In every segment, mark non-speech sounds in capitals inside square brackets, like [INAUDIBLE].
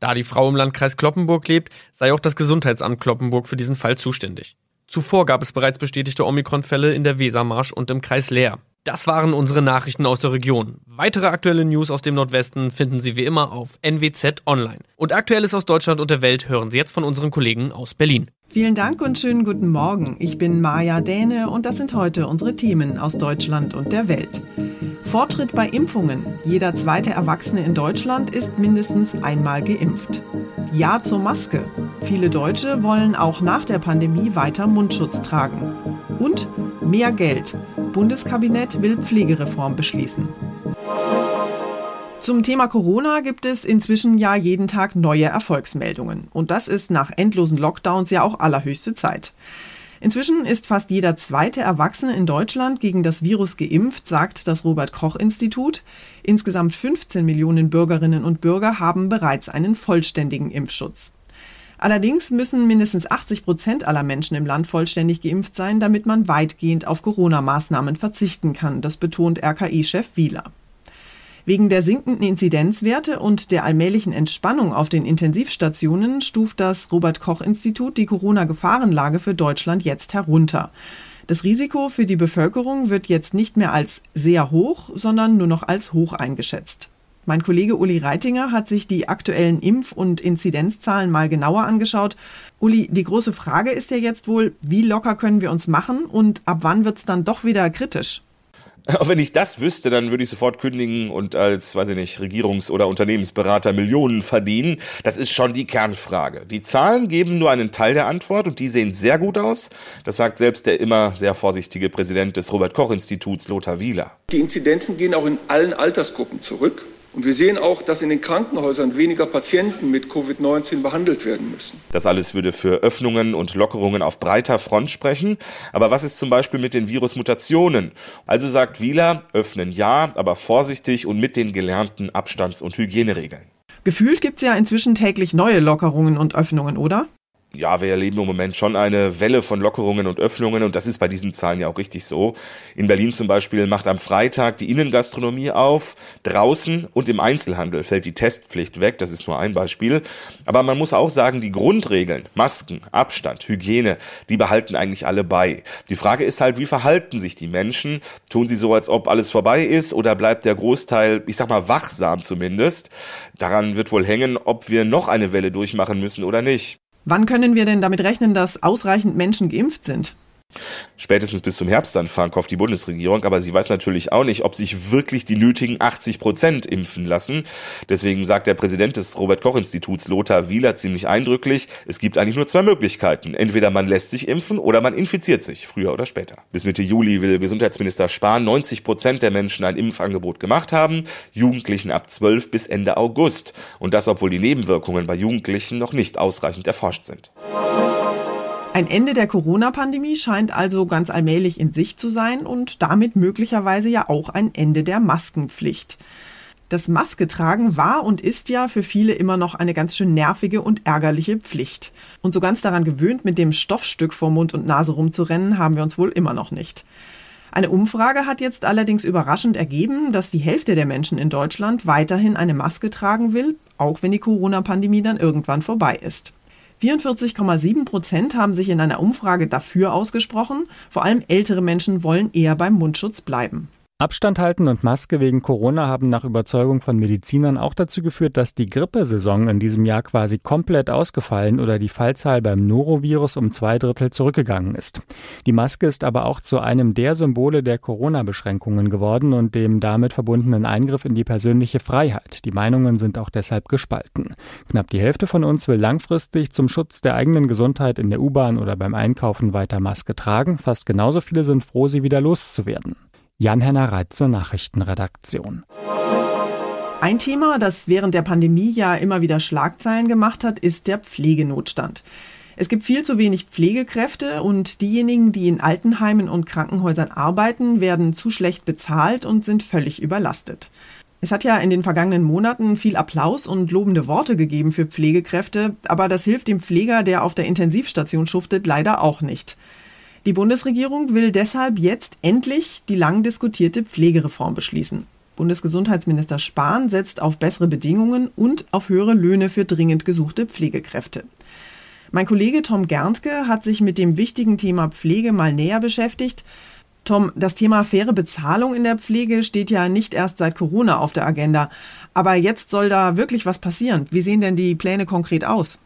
Da die Frau im Landkreis Kloppenburg lebt, sei auch das Gesundheitsamt Kloppenburg für diesen Fall zuständig. Zuvor gab es bereits bestätigte Omikron-Fälle in der Wesermarsch und im Kreis Leer. Das waren unsere Nachrichten aus der Region. Weitere aktuelle News aus dem Nordwesten finden Sie wie immer auf NWZ Online. Und Aktuelles aus Deutschland und der Welt hören Sie jetzt von unseren Kollegen aus Berlin. Vielen Dank und schönen guten Morgen. Ich bin Maja Däne und das sind heute unsere Themen aus Deutschland und der Welt. Fortschritt bei Impfungen. Jeder zweite Erwachsene in Deutschland ist mindestens einmal geimpft. Ja zur Maske. Viele Deutsche wollen auch nach der Pandemie weiter Mundschutz tragen. Und mehr Geld. Bundeskabinett will Pflegereform beschließen. Zum Thema Corona gibt es inzwischen ja jeden Tag neue Erfolgsmeldungen. Und das ist nach endlosen Lockdowns ja auch allerhöchste Zeit. Inzwischen ist fast jeder zweite Erwachsene in Deutschland gegen das Virus geimpft, sagt das Robert Koch Institut. Insgesamt 15 Millionen Bürgerinnen und Bürger haben bereits einen vollständigen Impfschutz. Allerdings müssen mindestens 80 Prozent aller Menschen im Land vollständig geimpft sein, damit man weitgehend auf Corona-Maßnahmen verzichten kann. Das betont RKI-Chef Wieler. Wegen der sinkenden Inzidenzwerte und der allmählichen Entspannung auf den Intensivstationen stuft das Robert Koch Institut die Corona-Gefahrenlage für Deutschland jetzt herunter. Das Risiko für die Bevölkerung wird jetzt nicht mehr als sehr hoch, sondern nur noch als hoch eingeschätzt. Mein Kollege Uli Reitinger hat sich die aktuellen Impf- und Inzidenzzahlen mal genauer angeschaut. Uli, die große Frage ist ja jetzt wohl, wie locker können wir uns machen und ab wann wird es dann doch wieder kritisch? Auch [LAUGHS] wenn ich das wüsste, dann würde ich sofort kündigen und als, weiß ich nicht, Regierungs- oder Unternehmensberater Millionen verdienen. Das ist schon die Kernfrage. Die Zahlen geben nur einen Teil der Antwort und die sehen sehr gut aus. Das sagt selbst der immer sehr vorsichtige Präsident des Robert-Koch-Instituts, Lothar Wieler. Die Inzidenzen gehen auch in allen Altersgruppen zurück. Und wir sehen auch, dass in den Krankenhäusern weniger Patienten mit Covid-19 behandelt werden müssen. Das alles würde für Öffnungen und Lockerungen auf breiter Front sprechen. Aber was ist zum Beispiel mit den Virusmutationen? Also sagt Wieler, öffnen ja, aber vorsichtig und mit den gelernten Abstands- und Hygieneregeln. Gefühlt gibt es ja inzwischen täglich neue Lockerungen und Öffnungen, oder? Ja, wir erleben im Moment schon eine Welle von Lockerungen und Öffnungen und das ist bei diesen Zahlen ja auch richtig so. In Berlin zum Beispiel macht am Freitag die Innengastronomie auf, draußen und im Einzelhandel fällt die Testpflicht weg, das ist nur ein Beispiel. Aber man muss auch sagen, die Grundregeln, Masken, Abstand, Hygiene, die behalten eigentlich alle bei. Die Frage ist halt, wie verhalten sich die Menschen? Tun sie so, als ob alles vorbei ist oder bleibt der Großteil, ich sag mal, wachsam zumindest? Daran wird wohl hängen, ob wir noch eine Welle durchmachen müssen oder nicht. Wann können wir denn damit rechnen, dass ausreichend Menschen geimpft sind? Spätestens bis zum Herbstanfang hofft die Bundesregierung, aber sie weiß natürlich auch nicht, ob sich wirklich die nötigen 80 Prozent impfen lassen. Deswegen sagt der Präsident des Robert-Koch-Instituts Lothar Wieler ziemlich eindrücklich, es gibt eigentlich nur zwei Möglichkeiten. Entweder man lässt sich impfen oder man infiziert sich, früher oder später. Bis Mitte Juli will Gesundheitsminister Spahn 90 Prozent der Menschen ein Impfangebot gemacht haben, Jugendlichen ab 12 bis Ende August. Und das, obwohl die Nebenwirkungen bei Jugendlichen noch nicht ausreichend erforscht sind. Ein Ende der Corona-Pandemie scheint also ganz allmählich in Sicht zu sein und damit möglicherweise ja auch ein Ende der Maskenpflicht. Das Masketragen war und ist ja für viele immer noch eine ganz schön nervige und ärgerliche Pflicht. Und so ganz daran gewöhnt, mit dem Stoffstück vor Mund und Nase rumzurennen, haben wir uns wohl immer noch nicht. Eine Umfrage hat jetzt allerdings überraschend ergeben, dass die Hälfte der Menschen in Deutschland weiterhin eine Maske tragen will, auch wenn die Corona-Pandemie dann irgendwann vorbei ist. 44,7 Prozent haben sich in einer Umfrage dafür ausgesprochen. Vor allem ältere Menschen wollen eher beim Mundschutz bleiben. Abstand halten und Maske wegen Corona haben nach Überzeugung von Medizinern auch dazu geführt, dass die Grippesaison in diesem Jahr quasi komplett ausgefallen oder die Fallzahl beim Norovirus um zwei Drittel zurückgegangen ist. Die Maske ist aber auch zu einem der Symbole der Corona-Beschränkungen geworden und dem damit verbundenen Eingriff in die persönliche Freiheit. Die Meinungen sind auch deshalb gespalten. Knapp die Hälfte von uns will langfristig zum Schutz der eigenen Gesundheit in der U-Bahn oder beim Einkaufen weiter Maske tragen. Fast genauso viele sind froh, sie wieder loszuwerden. Jan-Henner Reit zur Nachrichtenredaktion. Ein Thema, das während der Pandemie ja immer wieder Schlagzeilen gemacht hat, ist der Pflegenotstand. Es gibt viel zu wenig Pflegekräfte und diejenigen, die in Altenheimen und Krankenhäusern arbeiten, werden zu schlecht bezahlt und sind völlig überlastet. Es hat ja in den vergangenen Monaten viel Applaus und lobende Worte gegeben für Pflegekräfte, aber das hilft dem Pfleger, der auf der Intensivstation schuftet, leider auch nicht. Die Bundesregierung will deshalb jetzt endlich die lang diskutierte Pflegereform beschließen. Bundesgesundheitsminister Spahn setzt auf bessere Bedingungen und auf höhere Löhne für dringend gesuchte Pflegekräfte. Mein Kollege Tom Gerntke hat sich mit dem wichtigen Thema Pflege mal näher beschäftigt. Tom, das Thema faire Bezahlung in der Pflege steht ja nicht erst seit Corona auf der Agenda. Aber jetzt soll da wirklich was passieren. Wie sehen denn die Pläne konkret aus?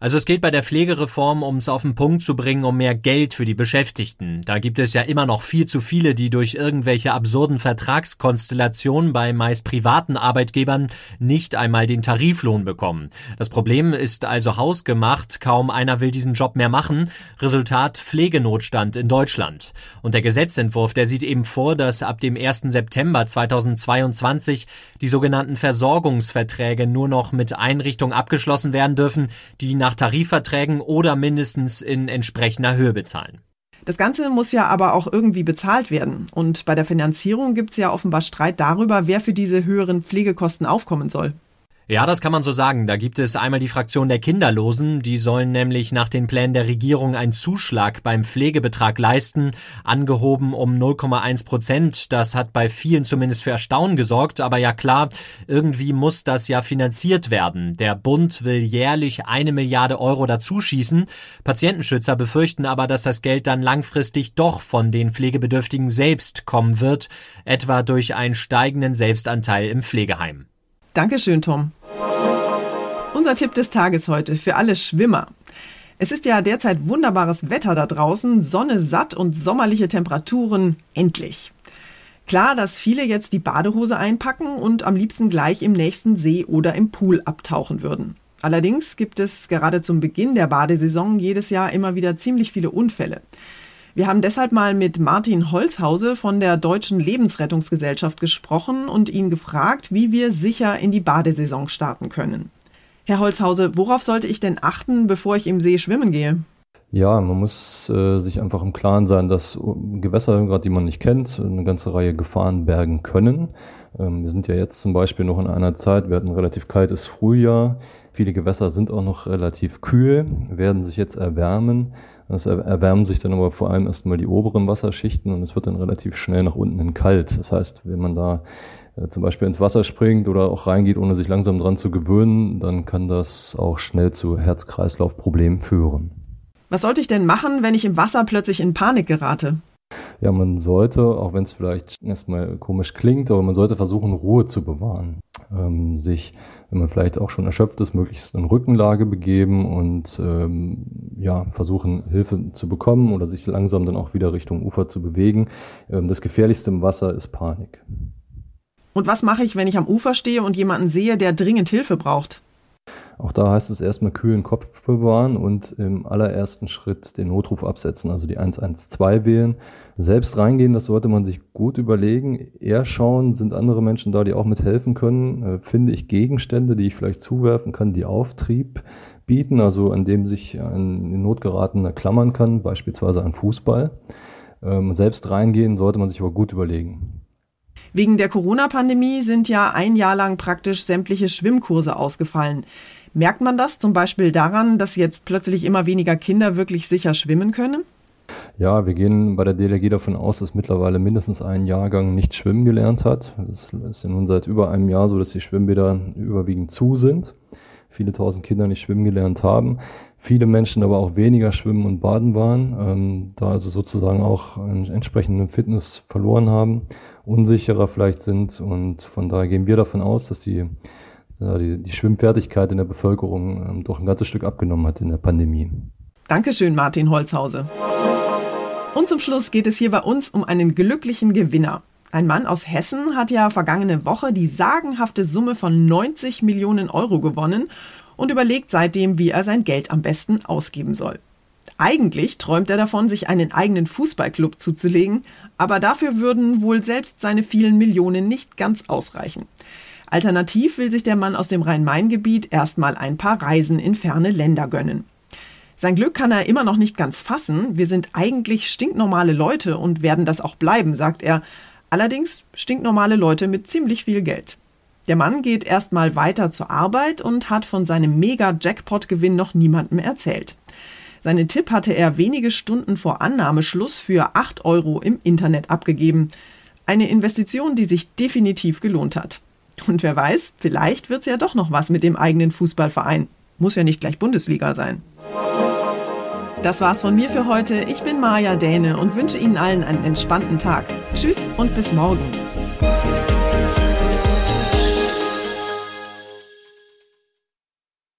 Also es geht bei der Pflegereform, um es auf den Punkt zu bringen, um mehr Geld für die Beschäftigten. Da gibt es ja immer noch viel zu viele, die durch irgendwelche absurden Vertragskonstellationen bei meist privaten Arbeitgebern nicht einmal den Tariflohn bekommen. Das Problem ist also hausgemacht, kaum einer will diesen Job mehr machen. Resultat Pflegenotstand in Deutschland. Und der Gesetzentwurf, der sieht eben vor, dass ab dem 1. September 2022 die sogenannten Versorgungsverträge nur noch mit Einrichtungen abgeschlossen werden dürfen, die nach nach Tarifverträgen oder mindestens in entsprechender Höhe bezahlen. Das Ganze muss ja aber auch irgendwie bezahlt werden. Und bei der Finanzierung gibt es ja offenbar Streit darüber, wer für diese höheren Pflegekosten aufkommen soll. Ja, das kann man so sagen. Da gibt es einmal die Fraktion der Kinderlosen. Die sollen nämlich nach den Plänen der Regierung einen Zuschlag beim Pflegebetrag leisten, angehoben um 0,1 Prozent. Das hat bei vielen zumindest für Erstaunen gesorgt. Aber ja klar, irgendwie muss das ja finanziert werden. Der Bund will jährlich eine Milliarde Euro dazuschießen. Patientenschützer befürchten aber, dass das Geld dann langfristig doch von den Pflegebedürftigen selbst kommen wird, etwa durch einen steigenden Selbstanteil im Pflegeheim. Dankeschön, Tom. Unser Tipp des Tages heute für alle Schwimmer. Es ist ja derzeit wunderbares Wetter da draußen, Sonne satt und sommerliche Temperaturen endlich. Klar, dass viele jetzt die Badehose einpacken und am liebsten gleich im nächsten See oder im Pool abtauchen würden. Allerdings gibt es gerade zum Beginn der Badesaison jedes Jahr immer wieder ziemlich viele Unfälle. Wir haben deshalb mal mit Martin Holzhause von der Deutschen Lebensrettungsgesellschaft gesprochen und ihn gefragt, wie wir sicher in die Badesaison starten können. Herr Holzhause, worauf sollte ich denn achten, bevor ich im See schwimmen gehe? Ja, man muss äh, sich einfach im Klaren sein, dass Gewässer, gerade die man nicht kennt, eine ganze Reihe Gefahren bergen können. Ähm, wir sind ja jetzt zum Beispiel noch in einer Zeit, wir hatten ein relativ kaltes Frühjahr. Viele Gewässer sind auch noch relativ kühl, werden sich jetzt erwärmen. Es erwärmen sich dann aber vor allem erstmal die oberen Wasserschichten und es wird dann relativ schnell nach unten hin kalt. Das heißt, wenn man da zum Beispiel ins Wasser springt oder auch reingeht, ohne sich langsam dran zu gewöhnen, dann kann das auch schnell zu Herz-Kreislauf-Problemen führen. Was sollte ich denn machen, wenn ich im Wasser plötzlich in Panik gerate? Ja, man sollte, auch wenn es vielleicht erstmal komisch klingt, aber man sollte versuchen, Ruhe zu bewahren. Ähm, sich, wenn man vielleicht auch schon erschöpft ist, möglichst in Rückenlage begeben und ähm, ja, versuchen, Hilfe zu bekommen oder sich langsam dann auch wieder Richtung Ufer zu bewegen. Ähm, das Gefährlichste im Wasser ist Panik. Und was mache ich, wenn ich am Ufer stehe und jemanden sehe, der dringend Hilfe braucht? Auch da heißt es erstmal kühlen Kopf bewahren und im allerersten Schritt den Notruf absetzen, also die 112 wählen. Selbst reingehen, das sollte man sich gut überlegen. Eher schauen, sind andere Menschen da, die auch mithelfen können. Äh, finde ich Gegenstände, die ich vielleicht zuwerfen kann, die Auftrieb bieten, also an dem sich ein in Not geratener klammern kann, beispielsweise ein Fußball. Ähm, selbst reingehen sollte man sich aber gut überlegen. Wegen der Corona-Pandemie sind ja ein Jahr lang praktisch sämtliche Schwimmkurse ausgefallen. Merkt man das zum Beispiel daran, dass jetzt plötzlich immer weniger Kinder wirklich sicher schwimmen können? Ja, wir gehen bei der DLRG davon aus, dass mittlerweile mindestens ein Jahrgang nicht schwimmen gelernt hat. Es ist nun seit über einem Jahr so, dass die Schwimmbäder überwiegend zu sind. Viele tausend Kinder nicht schwimmen gelernt haben. Viele Menschen aber auch weniger schwimmen und baden waren, ähm, da also sozusagen auch einen entsprechenden Fitness verloren haben, unsicherer vielleicht sind. Und von daher gehen wir davon aus, dass die die, die Schwimmfertigkeit in der Bevölkerung ähm, doch ein ganzes Stück abgenommen hat in der Pandemie. Dankeschön, Martin Holzhause. Und zum Schluss geht es hier bei uns um einen glücklichen Gewinner. Ein Mann aus Hessen hat ja vergangene Woche die sagenhafte Summe von 90 Millionen Euro gewonnen und überlegt seitdem, wie er sein Geld am besten ausgeben soll. Eigentlich träumt er davon, sich einen eigenen Fußballclub zuzulegen, aber dafür würden wohl selbst seine vielen Millionen nicht ganz ausreichen. Alternativ will sich der Mann aus dem Rhein-Main-Gebiet erstmal ein paar Reisen in ferne Länder gönnen. Sein Glück kann er immer noch nicht ganz fassen. Wir sind eigentlich stinknormale Leute und werden das auch bleiben, sagt er. Allerdings stinknormale Leute mit ziemlich viel Geld. Der Mann geht erstmal weiter zur Arbeit und hat von seinem Mega-Jackpot-Gewinn noch niemandem erzählt. Seinen Tipp hatte er wenige Stunden vor Annahmeschluss für 8 Euro im Internet abgegeben. Eine Investition, die sich definitiv gelohnt hat. Und wer weiß, vielleicht wird es ja doch noch was mit dem eigenen Fußballverein. Muss ja nicht gleich Bundesliga sein. Das war's von mir für heute. Ich bin Maja Däne und wünsche Ihnen allen einen entspannten Tag. Tschüss und bis morgen.